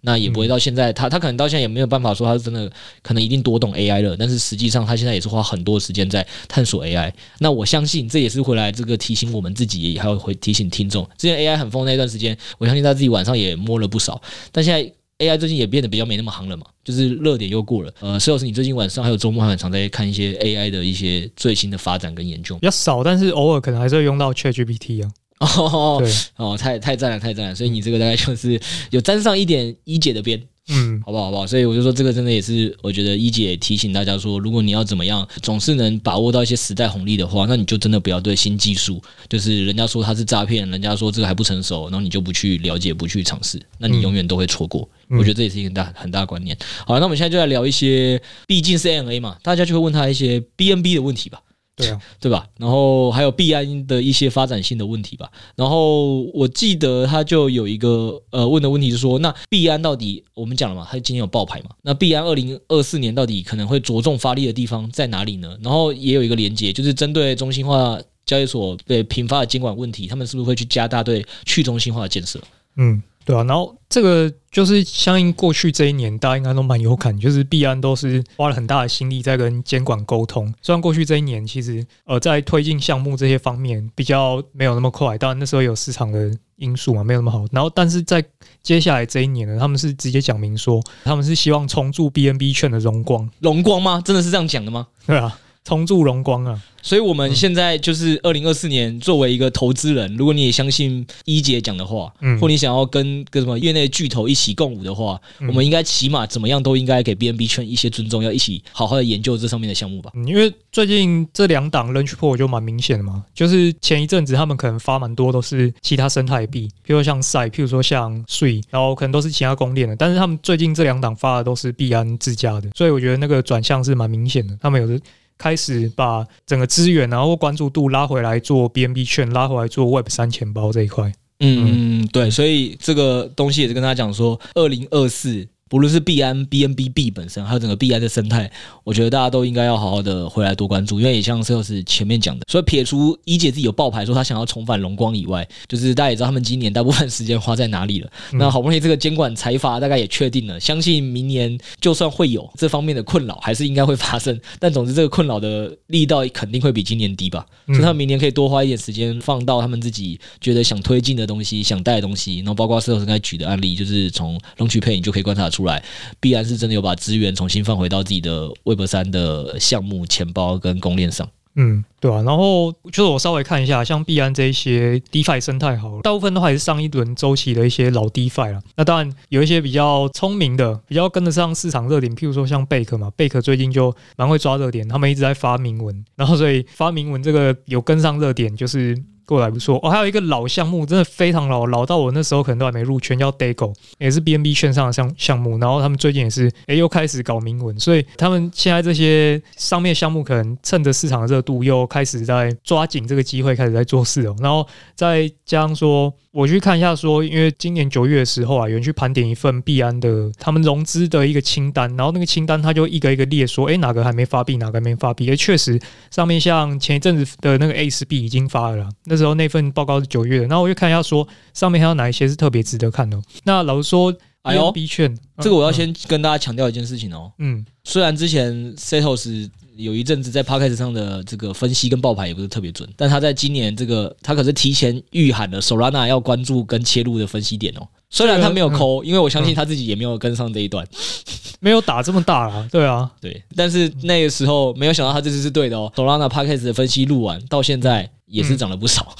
那也不会到现在，他他可能到现在也没有办法说他是真的可能一定多懂 AI 了，但是实际上他现在也是花很多时间在探索 AI。那我相信这也是回来这个提醒我们自己，也还有会提醒听众。之前 AI 很疯那段时间，我相信他自己晚上也摸了不少，但现在 AI 最近也变得比较没那么行了嘛，就是热点又过了。呃，施老师，你最近晚上还有周末还很常在看一些 AI 的一些最新的发展跟研究？比较少，但是偶尔可能还是会用到 ChatGPT 啊。哦，对，哦，太太赞了，太赞了！所以你这个大概就是有沾上一点一姐的边，嗯，好不好？好不好？所以我就说，这个真的也是，我觉得一姐提醒大家说，如果你要怎么样，总是能把握到一些时代红利的话，那你就真的不要对新技术，就是人家说它是诈骗，人家说这个还不成熟，然后你就不去了解，不去尝试，那你永远都会错过。嗯、我觉得这也是一个很大很大的观念。好，那我们现在就来聊一些，毕竟是 NMA 嘛，大家就会问他一些 BNB 的问题吧。对啊，对吧？然后还有币安的一些发展性的问题吧。然后我记得他就有一个呃问的问题是说，那币安到底我们讲了嘛？他今天有爆牌嘛？那币安二零二四年到底可能会着重发力的地方在哪里呢？然后也有一个连接，就是针对中心化交易所被频发的监管问题，他们是不是会去加大对去中心化的建设？嗯。对啊，然后这个就是相应过去这一年，大家应该都蛮有感，就是币安都是花了很大的心力在跟监管沟通。虽然过去这一年其实呃在推进项目这些方面比较没有那么快，当然那时候有市场的因素嘛，没有那么好。然后但是在接下来这一年呢，他们是直接讲明说，他们是希望重铸 BNB 券的荣光。荣光吗？真的是这样讲的吗？对啊。重铸荣光啊！所以我们现在就是二零二四年，作为一个投资人，如果你也相信一姐讲的话，嗯，或你想要跟跟什么业内巨头一起共舞的话，我们应该起码怎么样都应该给 BNB 圈一些尊重，要一起好好的研究这上面的项目吧。因为最近这两档 Launch Pool 就蛮明显的嘛，就是前一阵子他们可能发蛮多都是其他生态币，譬如说像 Sai，譬如说像 Sui，然后可能都是其他公链的，但是他们最近这两档发的都是币安自家的，所以我觉得那个转向是蛮明显的，他们有的。开始把整个资源，然后关注度拉回来做 BNB 券，拉回来做 Web 三钱包这一块。嗯，对，所以这个东西也是跟大家讲说，二零二四。不论是币安、BNB、B 本身，还有整个币安的生态，我觉得大家都应该要好好的回来多关注，因为也像 Sales 前面讲的，所以撇除一姐自己有爆牌说她想要重返荣光以外，就是大家也知道他们今年大部分时间花在哪里了。那好不容易这个监管财阀大概也确定了，相信明年就算会有这方面的困扰，还是应该会发生。但总之这个困扰的力道肯定会比今年低吧，所以他们明年可以多花一点时间放到他们自己觉得想推进的东西、想带的东西，然后包括 Sales 刚才举的案例，就是从 LaunchPay 你就可以观察出。出来，必然是真的有把资源重新放回到自己的 Web 三的项目、钱包跟公链上。嗯，对啊。然后就是我稍微看一下，像币安这一些 DeFi 生态，好了，大部分都还是上一轮周期的一些老 DeFi 了。那当然有一些比较聪明的，比较跟得上市场热点，譬如说像贝壳嘛，贝壳最近就蛮会抓热点，他们一直在发明文，然后所以发明文这个有跟上热点，就是。过得还不错哦，还有一个老项目，真的非常老，老到我那时候可能都还没入圈，叫 Dago，也是 BNB 圈上的项项目。然后他们最近也是，哎，又开始搞明文，所以他们现在这些上面项目可能趁着市场的热度，又开始在抓紧这个机会，开始在做事哦。然后再加上说。我去看一下，说，因为今年九月的时候啊，有人去盘点一份币安的他们融资的一个清单，然后那个清单他就一个一个列说，哎，哪个还没发币，哪个还没发币。哎，确实上面像前一阵子的那个 ACE 币已经发了啦，那时候那份报告是九月的。然后我就看一下，说上面还有哪一些是特别值得看的。那老实说，哎呦币券，这个我要先跟大家强调一件事情哦。嗯，虽然之前 Setos。有一阵子在 Podcast 上的这个分析跟爆牌也不是特别准，但他在今年这个他可是提前预喊了 Solana 要关注跟切入的分析点哦。虽然他没有抠，因为我相信他自己也没有跟上这一段，没有打这么大啊。对啊，对，但是那个时候没有想到他这次是对的哦。Solana Podcast 的分析录完到现在也是涨了不少。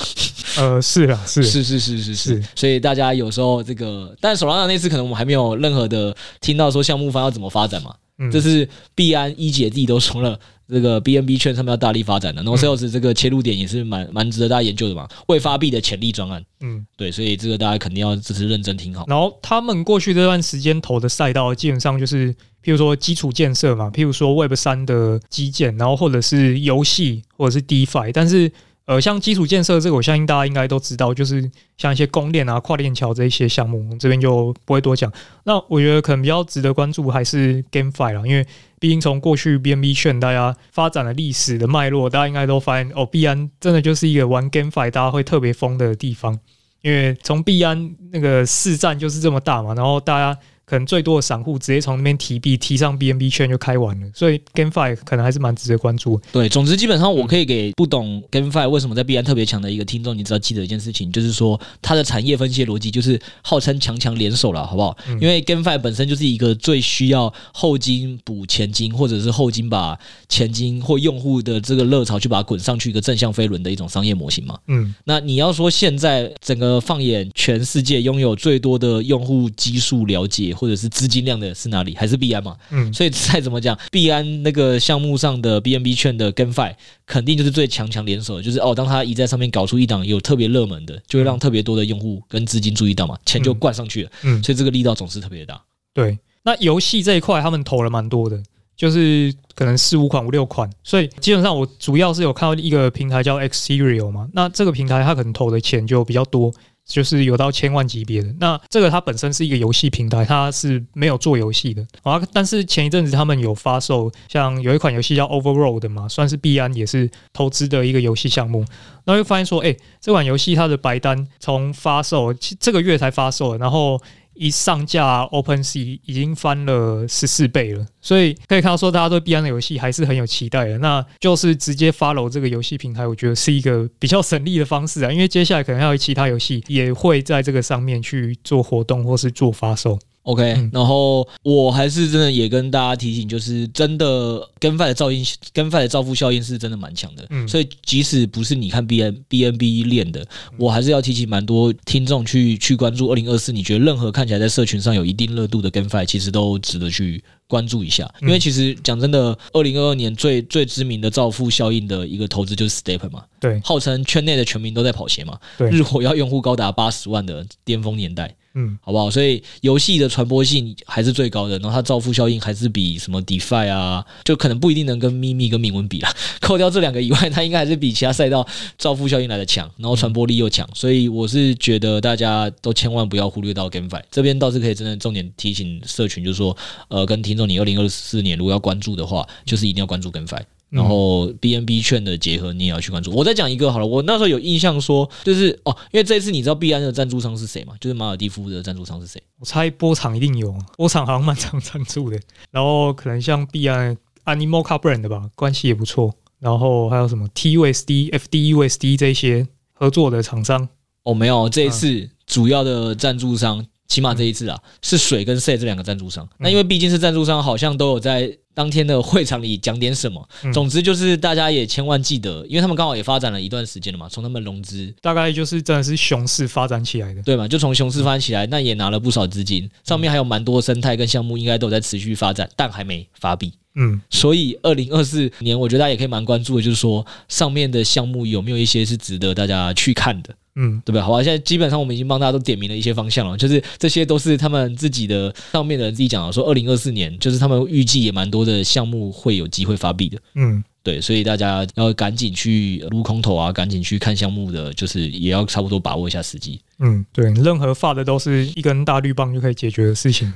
呃，是啊，是是是是是是，所以大家有时候这个，但 Solana 那次可能我们还没有任何的听到说项目方要怎么发展嘛。嗯这是币安一姐自己都说了，这个 BNB 圈他们要大力发展的，然后 Sales 这个切入点也是蛮蛮值得大家研究的嘛。未发币的潜力专案，嗯，对，所以这个大家肯定要只是认真听好。然后他们过去这段时间投的赛道，基本上就是譬如说基础建设嘛，譬如说 Web 三的基建，然后或者是游戏，或者是 DeFi，但是。呃，像基础建设这个，我相信大家应该都知道，就是像一些公链啊、跨链桥这一些项目，我们这边就不会多讲。那我觉得可能比较值得关注还是 GameFi 啦，因为毕竟从过去 BNB 圈大家发展的历史的脉络，大家应该都发现哦，币安真的就是一个玩 GameFi 大家会特别疯的地方，因为从币安那个市占就是这么大嘛，然后大家。可能最多的散户直接从那边提币提上 BNB 圈就开完了，所以 GameFi 可能还是蛮值得关注。对，总之基本上我可以给不懂 GameFi 为什么在币安特别强的一个听众，你只要记得一件事情，就是说它的产业分析逻辑就是号称强强联手了，好不好？因为 GameFi 本身就是一个最需要后金补前金，或者是后金把前金或用户的这个热潮去把它滚上去一个正向飞轮的一种商业模型嘛。嗯，那你要说现在整个放眼全世界拥有最多的用户基数了解或者是资金量的是哪里？还是币安嘛？嗯，所以再怎么讲，币安那个项目上的 BNB 券的 GameFi 肯定就是最强强联手的，就是哦，当他一在上面搞出一档有特别热门的，就会让特别多的用户跟资金注意到嘛，钱就灌上去了。嗯，所以这个力道总是特别大。对，那游戏这一块他们投了蛮多的，就是可能四五款、五六款，所以基本上我主要是有看到一个平台叫 x serial 嘛，那这个平台它可能投的钱就比较多。就是有到千万级别的，那这个它本身是一个游戏平台，它是没有做游戏的啊。但是前一阵子他们有发售，像有一款游戏叫 Overworld 嘛，算是币安也是投资的一个游戏项目。那会发现说，哎，这款游戏它的白单从发售这个月才发售，然后。一上架，OpenSea 已经翻了十四倍了，所以可以看到说，大家对币安的游戏还是很有期待的。那就是直接 follow 这个游戏平台，我觉得是一个比较省力的方式啊，因为接下来可能还有其他游戏也会在这个上面去做活动或是做发售。OK，然后我还是真的也跟大家提醒，就是真的 GameFi 的噪音，GameFi 的造富效应是真的蛮强的。嗯，所以即使不是你看 B N B N B 链的，我还是要提醒蛮多听众去去关注二零二四。你觉得任何看起来在社群上有一定热度的 GameFi，其实都值得去关注一下。因为其实讲真的，二零二二年最最知名的造富效应的一个投资就是 Step 嘛，对，号称圈内的全民都在跑鞋嘛，对，日活跃用户高达八十万的巅峰年代。嗯，好不好？所以游戏的传播性还是最高的，然后它造富效应还是比什么 DeFi 啊，就可能不一定能跟秘密跟铭文比啦。扣掉这两个以外，它应该还是比其他赛道造富效应来的强，然后传播力又强。所以我是觉得大家都千万不要忽略到 GameFi 这边，倒是可以真的重点提醒社群，就是说，呃，跟听众，你二零二四年如果要关注的话，就是一定要关注 GameFi。然后 BNB 券的结合，你也要去关注。我再讲一个好了，我那时候有印象说，就是哦，因为这一次你知道币安的赞助商是谁吗？就是马尔蒂夫的赞助商是谁？我猜波场一定有，波场好像蛮常赞助的。然后可能像币安 Animal Car Brand 的吧，关系也不错。然后还有什么 TUSD、FDUSD 这些合作的厂商？哦，没有，这一次主要的赞助商，起码这一次啊，是水跟 SAY 这两个赞助商。那因为毕竟是赞助商，好像都有在。当天的会场里讲点什么？总之就是大家也千万记得，因为他们刚好也发展了一段时间了嘛，从他们融资，大概就是真的是熊市发展起来的，对嘛？就从熊市发展起来，那也拿了不少资金，上面还有蛮多生态跟项目，应该都在持续发展，但还没发币。嗯，所以二零二四年，我觉得大家也可以蛮关注的，就是说上面的项目有没有一些是值得大家去看的。嗯，对不对？好吧，现在基本上我们已经帮大家都点明了一些方向了，就是这些都是他们自己的上面的人自己讲的，说二零二四年就是他们预计也蛮多的项目会有机会发币的。嗯，对，所以大家要赶紧去撸空头啊，赶紧去看项目的，就是也要差不多把握一下时机。嗯，对，任何发的都是一根大绿棒就可以解决的事情。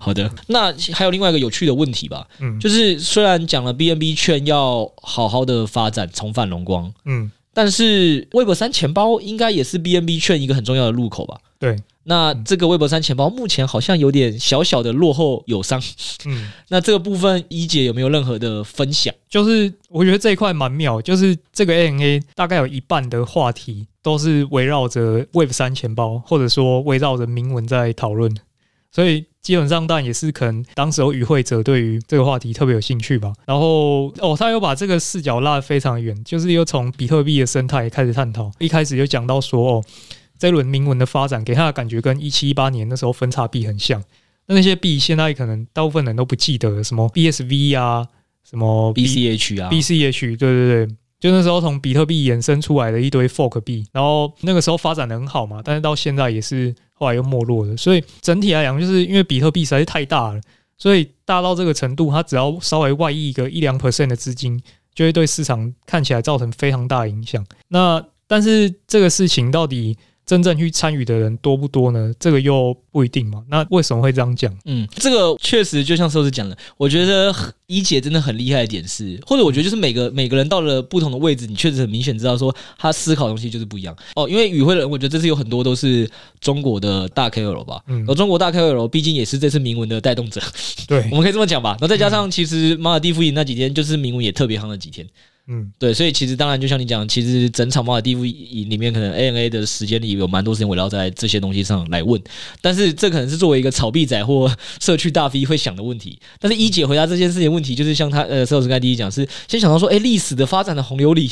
好的，那还有另外一个有趣的问题吧，嗯，就是虽然讲了 BNB 券要好好的发展，重返荣光，嗯。但是 Web 三钱包应该也是 BNB 券一个很重要的入口吧？对，那这个 Web 三钱包目前好像有点小小的落后友商。嗯，那这个部分一姐有没有任何的分享？就是我觉得这一块蛮妙，就是这个 ANA 大概有一半的话题都是围绕着 Web 三钱包，或者说围绕着铭文在讨论，所以。基本上，当然也是可能当时有与会者对于这个话题特别有兴趣吧。然后，哦，他又把这个视角拉得非常远，就是又从比特币的生态开始探讨。一开始就讲到说，哦，这轮铭文的发展给他的感觉跟一七一八年那时候分叉币很像。那那些币现在可能大部分人都不记得，什么 BSV 啊，什么 BCH 啊，BCH，对对对，就那时候从比特币衍生出来的一堆 fork 币，然后那个时候发展的很好嘛，但是到现在也是。后来又没落了，所以整体来讲，就是因为比特币实在是太大了，所以大到这个程度，它只要稍微外溢一个一两 percent 的资金，就会对市场看起来造成非常大的影响。那但是这个事情到底真正去参与的人多不多呢？这个又不一定嘛。那为什么会这样讲？嗯，这个确实就像寿司讲的，我觉得一姐真的很厉害的点是，或者我觉得就是每个每个人到了不同的位置，你确实很明显知道说他思考的东西就是不一样哦。因为与会人，我觉得这次有很多都是中国的大 KOL 吧，嗯，而中国大 KOL 毕竟也是这次铭文的带动者，对，我们可以这么讲吧。然后再加上其实马尔蒂夫营那几天就是铭文也特别夯了几天。嗯，对，所以其实当然就像你讲，其实整场马尔地夫里面可能 ANA 的时间里有蛮多时间围绕在这些东西上来问，但是这可能是作为一个炒币仔或社区大 V 会想的问题。但是一姐回答这件事情问题，就是像他呃，社老师刚才第一讲是先想到说，哎，历史的发展的洪流里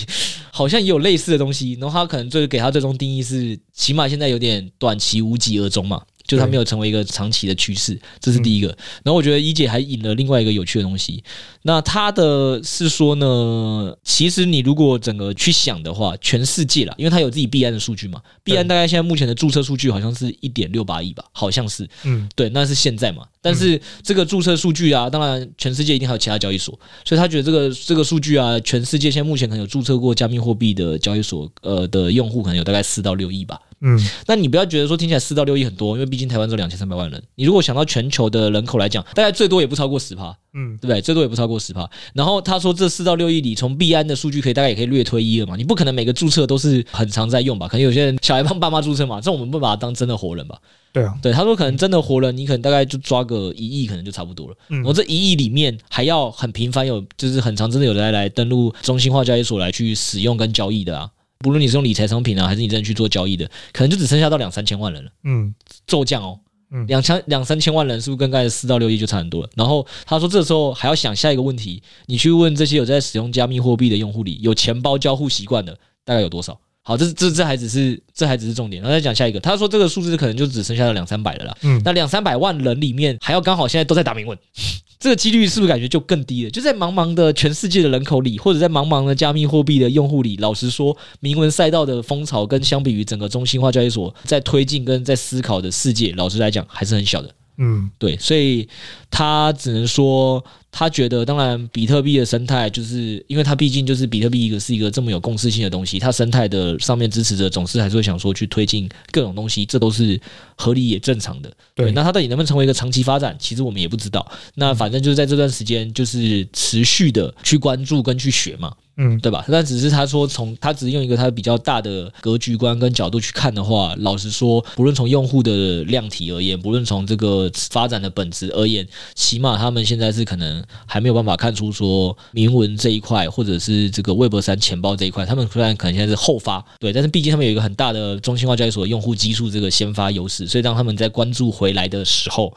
好像也有类似的东西，然后他可能最给他最终定义是，起码现在有点短期无疾而终嘛。就它没有成为一个长期的趋势，这是第一个。然后我觉得一姐还引了另外一个有趣的东西。那他的是说呢，其实你如果整个去想的话，全世界啦，因为他有自己币安的数据嘛，币安大概现在目前的注册数据好像是一点六八亿吧，好像是。嗯，对，那是现在嘛。但是这个注册数据啊，当然全世界一定还有其他交易所，所以他觉得这个这个数据啊，全世界现在目前可能有注册过加密货币的交易所，呃的用户可能有大概四到六亿吧。嗯，那你不要觉得说听起来四到六亿很多，因为毕竟台湾只有两千三百万人。你如果想到全球的人口来讲，大概最多也不超过十趴，嗯，对不对？最多也不超过十趴。然后他说这四到六亿里，从币安的数据可以大概也可以略推一二嘛。你不可能每个注册都是很常在用吧？可能有些人小孩帮爸妈注册嘛，这我们不把它当真的活人吧？对啊，对，他说可能真的活人，你可能大概就抓个一亿，可能就差不多了。然后这一亿里面还要很频繁有，就是很常真的有人来来登录中心化交易所来去使用跟交易的啊。不论你是用理财商品啊，还是你真的去做交易的，可能就只剩下到两三千万人了。嗯，骤降哦，嗯，两千两三千万人，是不是跟刚才四到六亿就差很多了？然后他说，这时候还要想下一个问题，你去问这些有在使用加密货币的用户里，有钱包交互习惯的，大概有多少？好，这这这还只是这还只是重点，然后再讲下一个。他说这个数字可能就只剩下了两三百了啦。嗯，那两三百万人里面，还要刚好现在都在打明文。这个几率是不是感觉就更低了？就在茫茫的全世界的人口里，或者在茫茫的加密货币的用户里，老实说，明文赛道的风潮跟相比于整个中心化交易所在推进跟在思考的世界，老实来讲还是很小的。嗯，对，所以他只能说。他觉得，当然，比特币的生态就是因为它毕竟就是比特币一个是一个这么有共识性的东西，它生态的上面支持者总是还是会想说去推进各种东西，这都是合理也正常的。对，那它到底能不能成为一个长期发展，其实我们也不知道。那反正就是在这段时间，就是持续的去关注跟去学嘛。嗯，对吧？但只是他说，从他只是用一个他比较大的格局观跟角度去看的话，老实说，不论从用户的量体而言，不论从这个发展的本质而言，起码他们现在是可能还没有办法看出说铭文这一块，或者是这个 Web 三钱包这一块，他们虽然可能现在是后发，对，但是毕竟他们有一个很大的中心化交易所用户基数这个先发优势，所以当他们在关注回来的时候，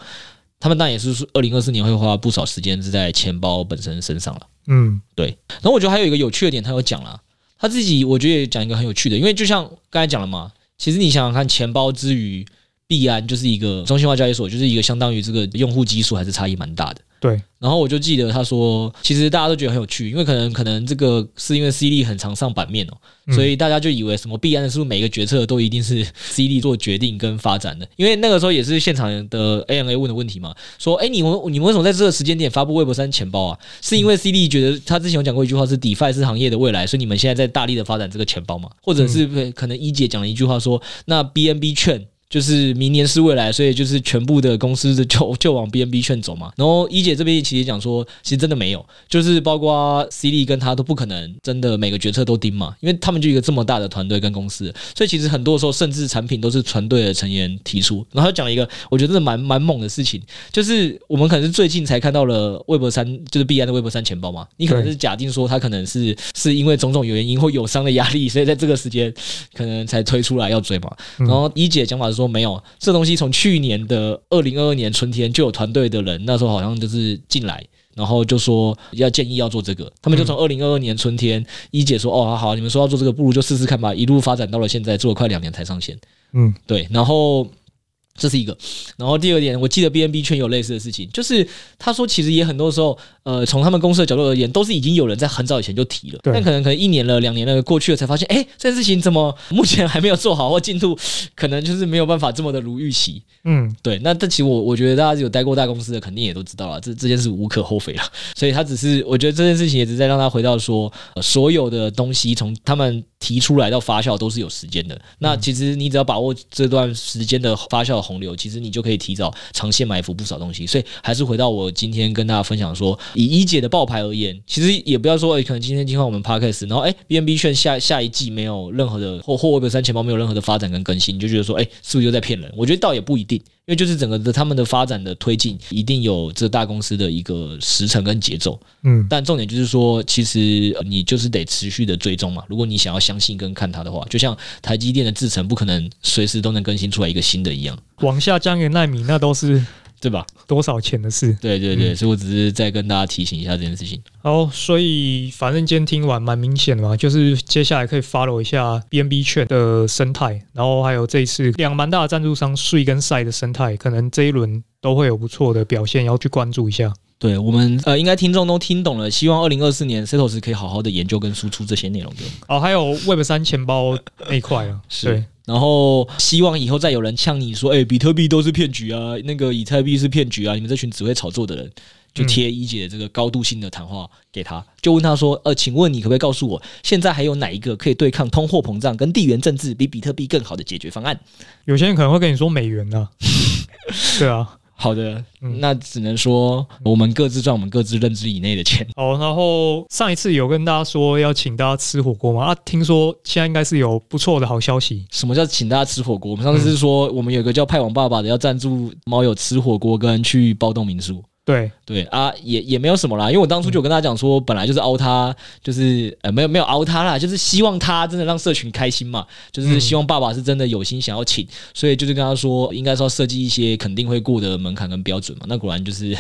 他们当然也是二零二四年会花不少时间是在钱包本身身上了。嗯，对。然后我觉得还有一个有趣的点，他有讲了，他自己我觉得也讲一个很有趣的，因为就像刚才讲了嘛，其实你想想看，钱包之于币安就是一个中心化交易所，就是一个相当于这个用户基数还是差异蛮大的。对。然后我就记得他说，其实大家都觉得很有趣，因为可能可能这个是因为 C 利很常上版面哦，所以大家就以为什么币安的是不是每个决策都一定是 C 利做决定跟发展的？因为那个时候也是现场的 ANA 问的问题嘛，说哎，你们你们为什么在这个时间点发布 Web 三钱包啊？是因为 C 利觉得他之前有讲过一句话是 DeFi 是行业的未来，所以你们现在在大力的发展这个钱包嘛？或者是可能一姐讲了一句话说，那 BNB 券。就是明年是未来，所以就是全部的公司的就就往 BNB 券走嘛。然后一姐这边其实讲说，其实真的没有，就是包括 C 利跟他都不可能真的每个决策都盯嘛，因为他们就一个这么大的团队跟公司，所以其实很多时候甚至产品都是团队的成员提出。然后讲了一个我觉得蛮蛮猛的事情，就是我们可能是最近才看到了 Web 三，就是 B N 的 Web 三钱包嘛。你可能是假定说他可能是是因为种种原因或友商的压力，所以在这个时间可能才推出来要追嘛。然后一姐讲法是。说没有，这东西从去年的二零二二年春天就有团队的人，那时候好像就是进来，然后就说要建议要做这个，他们就从二零二二年春天，一姐说哦好，你们说要做这个，不如就试试看吧，一路发展到了现在，做了快两年才上线，嗯，对，然后。这是一个，然后第二点，我记得 BNB 圈有类似的事情，就是他说其实也很多时候，呃，从他们公司的角度而言，都是已经有人在很早以前就提了，但可能可能一年了、两年了过去了，才发现，哎，这件事情怎么目前还没有做好，或进度可能就是没有办法这么的如预期。嗯，对，那这其实我我觉得大家有待过大公司的，肯定也都知道了，这这件事无可厚非了。所以他只是，我觉得这件事情也是在让他回到说，呃，所有的东西从他们。提出来到发酵都是有时间的。那其实你只要把握这段时间的发酵的洪流，其实你就可以提早长线埋伏不少东西。所以还是回到我今天跟大家分享说，以一姐的爆牌而言，其实也不要说诶、欸，可能今天今晚我们 podcast，然后诶 BNB 券下下一季没有任何的或或 Web 三钱包没有任何的发展跟更新，你就觉得说诶、欸，是不是又在骗人？我觉得倒也不一定。因为就是整个的他们的发展的推进，一定有这大公司的一个时程跟节奏，嗯，但重点就是说，其实你就是得持续的追踪嘛。如果你想要相信跟看它的话，就像台积电的制程，不可能随时都能更新出来一个新的一样。往下降一个奈米，那都是。对吧？多少钱的事？对对对，所以我只是再跟大家提醒一下这件事情。好，所以反正今天听完蛮明显的嘛，就是接下来可以 follow 一下 BNB 券的生态，然后还有这一次两蛮大的赞助商税跟赛的生态，可能这一轮都会有不错的表现，要去关注一下。对我们呃，应该听众都听懂了，希望二零二四年 Setos 可以好好的研究跟输出这些内容的。哦，还有 Web 三钱包那一块啊，是。然后希望以后再有人呛你说，哎，比特币都是骗局啊，那个以太币是骗局啊，你们这群只会炒作的人，就贴一姐这个高度性的谈话给他，就问他说，呃，请问你可不可以告诉我，现在还有哪一个可以对抗通货膨胀跟地缘政治比比特币更好的解决方案？有些人可能会跟你说美元呢，对啊。好的，那只能说我们各自赚我们各自认知以内的钱。好，然后上一次有跟大家说要请大家吃火锅吗？啊，听说现在应该是有不错的好消息。什么叫请大家吃火锅？我们上次是说我们有个叫派网爸爸的要赞助猫友吃火锅跟去包栋民宿。对对啊，也也没有什么啦，因为我当初就跟他讲说，本来就是凹他，就是呃没有没有凹他啦，就是希望他真的让社群开心嘛，就是希望爸爸是真的有心想要请，所以就是跟他说，应该说设计一些肯定会过的门槛跟标准嘛。那果然就是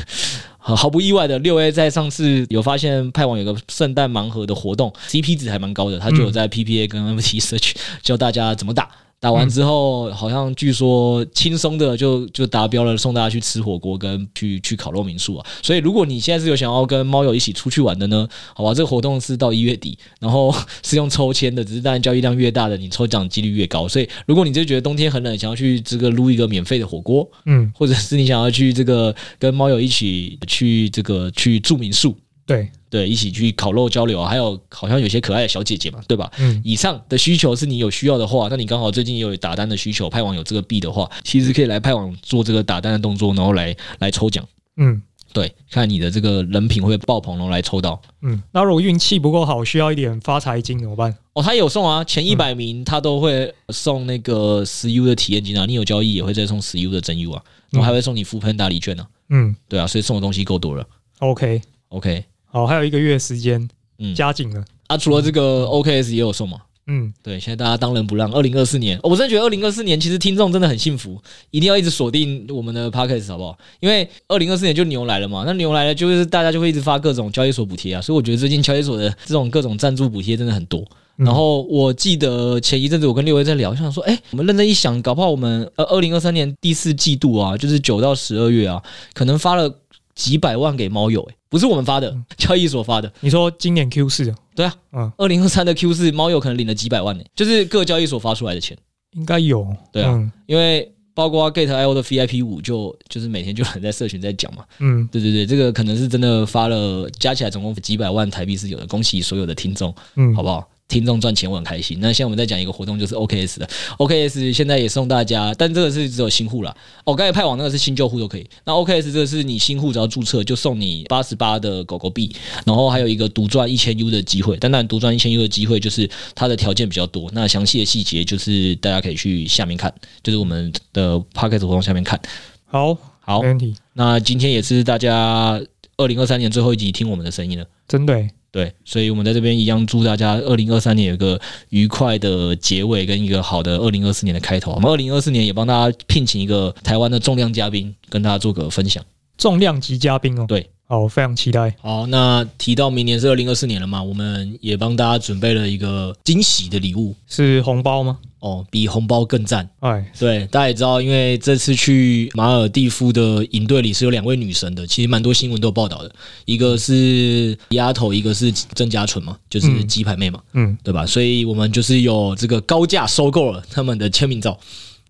毫不意外的，六 A 在上次有发现派网有个圣诞盲盒的活动，CP 值还蛮高的，他就有在 PPA 跟 NFT 社群教大家怎么打。打完之后，好像据说轻松的就就达标了，送大家去吃火锅跟去去烤肉民宿啊。所以如果你现在是有想要跟猫友一起出去玩的呢，好吧，这个活动是到一月底，然后是用抽签的，只是当然交易量越大的，你抽奖几率越高。所以如果你就觉得冬天很冷，想要去这个撸一个免费的火锅，嗯，或者是你想要去这个跟猫友一起去这个去住民宿。对对，一起去烤肉交流，还有好像有些可爱的小姐姐嘛，对吧？嗯，以上的需求是你有需要的话，那你刚好最近也有打单的需求，派网有这个币的话，其实可以来派网做这个打单的动作，然后来来抽奖。嗯，对，看你的这个人品会爆棚，然后来抽到。嗯，那如果运气不够好，需要一点发财金怎么办？哦，他有送啊，前一百名他都会送那个十 U 的体验金啊，你有交易也会再送十 U 的真 U 啊，然后还会送你 foodpanda 礼券呢。嗯，对啊，所以送的东西够多了。OK OK。好，还有一个月时间，嗯，加紧了啊！除了这个 OKS 也有送嘛？嗯，对，现在大家当仁不让。二零二四年，我真的觉得二零二四年其实听众真的很幸福，一定要一直锁定我们的 Podcast 好不好？因为二零二四年就牛来了嘛，那牛来了就是大家就会一直发各种交易所补贴啊，所以我觉得最近交易所的这种各种赞助补贴真的很多。然后我记得前一阵子我跟六位在聊，就想说，哎，我们认真一想，搞不好我们呃二零二三年第四季度啊，就是九到十二月啊，可能发了。几百万给猫友，诶，不是我们发的，交易所发的。你说今年 Q 四？对啊，嗯，二零二三的 Q 四，猫友可能领了几百万呢，就是各交易所发出来的钱，应该有。对啊，因为包括 Gate.io 的 VIP 五，就就是每天就有人在社群在讲嘛。嗯，对对对，这个可能是真的发了，加起来总共几百万台币是有的，恭喜所有的听众，嗯，好不好？听众赚钱我很开心。那现在我们在讲一个活动，就是 OKS 的 OKS，现在也送大家，但这个是只有新户啦。哦，刚才派网那个是新旧户都可以。那 OKS 这个是你新户只要注册就送你八十八的狗狗币，然后还有一个独赚一千 U 的机会。但当然独赚一千 U 的机会就是它的条件比较多。那详细的细节就是大家可以去下面看，就是我们的 Podcast 活动下面看。好，好，没问题。那今天也是大家二零二三年最后一集听我们的声音了，真的、欸。对，所以我们在这边一样祝大家二零二三年有个愉快的结尾跟一个好的二零二四年的开头。我们二零二四年也帮大家聘请一个台湾的重量嘉宾，跟大家做个分享。重量级嘉宾哦，对。好，非常期待。好，那提到明年是二零二四年了嘛，我们也帮大家准备了一个惊喜的礼物，是红包吗？哦，比红包更赞。哎，对，大家也知道，因为这次去马尔蒂夫的营队里是有两位女神的，其实蛮多新闻都有报道的，一个是丫头，一个是郑家纯嘛，就是鸡排妹嘛，嗯，对吧？所以我们就是有这个高价收购了他们的签名照。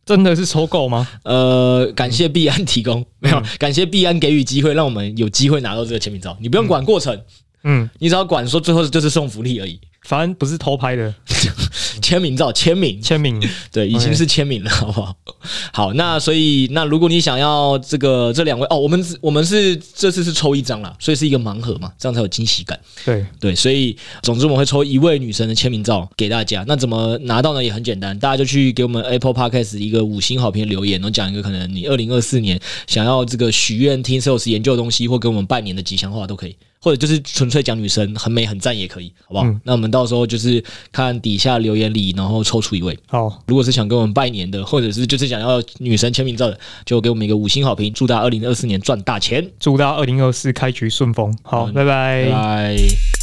真的是收购吗？呃，感谢币安提供，没有，感谢币安给予机会，让我们有机会拿到这个签名照。你不用管过程，嗯，你只要管说最后就是送福利而已，反正不是偷拍的，签名照，签名，签名，对，已经是签名了，好不好？好，那所以那如果你想要这个这两位哦，我们我们是这次是抽一张啦，所以是一个盲盒嘛，这样才有惊喜感。对对，所以总之我们会抽一位女神的签名照给大家。那怎么拿到呢？也很简单，大家就去给我们 Apple Podcast 一个五星好评的留言，然后讲一个可能你二零二四年想要这个许愿听 Sales 研究的东西，或给我们拜年的吉祥话都可以。或者就是纯粹讲女生很美很赞也可以，好不好？嗯、那我们到时候就是看底下留言里，然后抽出一位。好，如果是想跟我们拜年的，或者是就是想要女神签名照的，就给我们一个五星好评，祝大家二零二四年赚大钱，祝大家二零二四开局顺风。好，拜拜，拜拜。